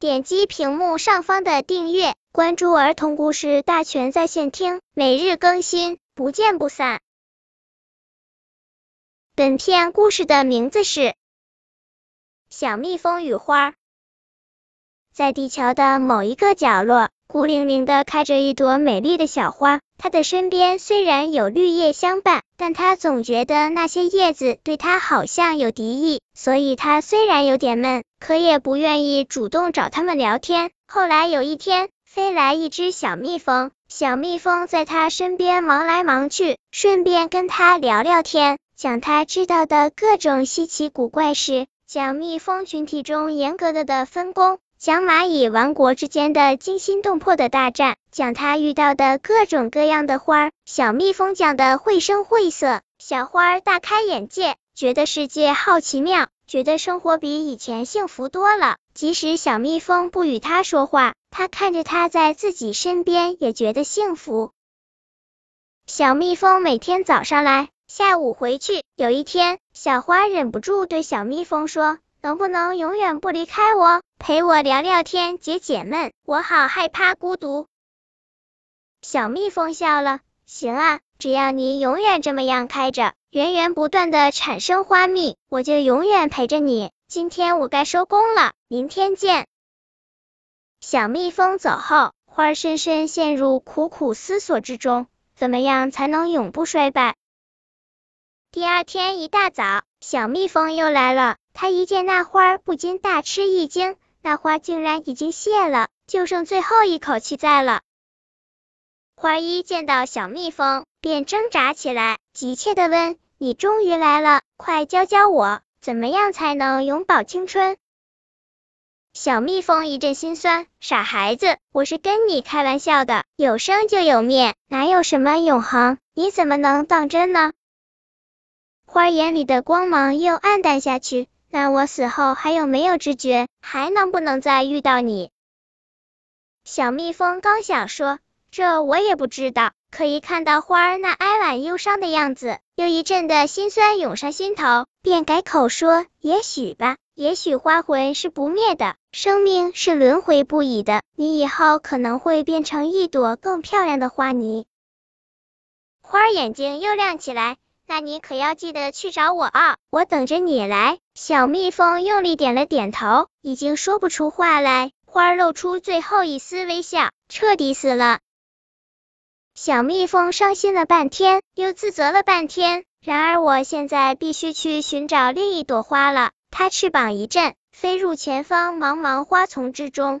点击屏幕上方的订阅，关注儿童故事大全在线听，每日更新，不见不散。本片故事的名字是《小蜜蜂与花》。在地球的某一个角落，孤零零的开着一朵美丽的小花。它的身边虽然有绿叶相伴，但它总觉得那些叶子对它好像有敌意，所以它虽然有点闷，可也不愿意主动找它们聊天。后来有一天，飞来一只小蜜蜂，小蜜蜂在它身边忙来忙去，顺便跟它聊聊天。讲他知道的各种稀奇古怪事，讲蜜蜂群体中严格的的分工，讲蚂蚁王国之间的惊心动魄的大战，讲他遇到的各种各样的花儿。小蜜蜂讲的绘声绘色，小花大开眼界，觉得世界好奇妙，觉得生活比以前幸福多了。即使小蜜蜂不与他说话，他看着他在自己身边也觉得幸福。小蜜蜂每天早上来。下午回去，有一天，小花忍不住对小蜜蜂说：“能不能永远不离开我，陪我聊聊天，解解闷？我好害怕孤独。”小蜜蜂笑了：“行啊，只要你永远这么样开着，源源不断的产生花蜜，我就永远陪着你。今天我该收工了，明天见。”小蜜蜂走后，花深深陷入苦苦思索之中，怎么样才能永不衰败？第二天一大早，小蜜蜂又来了。他一见那花，不禁大吃一惊。那花竟然已经谢了，就剩最后一口气在了。花一见到小蜜蜂，便挣扎起来，急切的问：“你终于来了，快教教我，怎么样才能永葆青春？”小蜜蜂一阵心酸：“傻孩子，我是跟你开玩笑的，有生就有灭，哪有什么永恒？你怎么能当真呢？”花眼里的光芒又暗淡下去。那我死后还有没有知觉？还能不能再遇到你？小蜜蜂刚想说，这我也不知道。可一看到花儿那哀婉忧伤的样子，又一阵的心酸涌上心头，便改口说：也许吧，也许花魂是不灭的，生命是轮回不已的。你以后可能会变成一朵更漂亮的花泥。花儿眼睛又亮起来。那你可要记得去找我啊，我等着你来。小蜜蜂用力点了点头，已经说不出话来。花儿露出最后一丝微笑，彻底死了。小蜜蜂伤心了半天，又自责了半天。然而我现在必须去寻找另一朵花了。它翅膀一震，飞入前方茫茫花丛之中。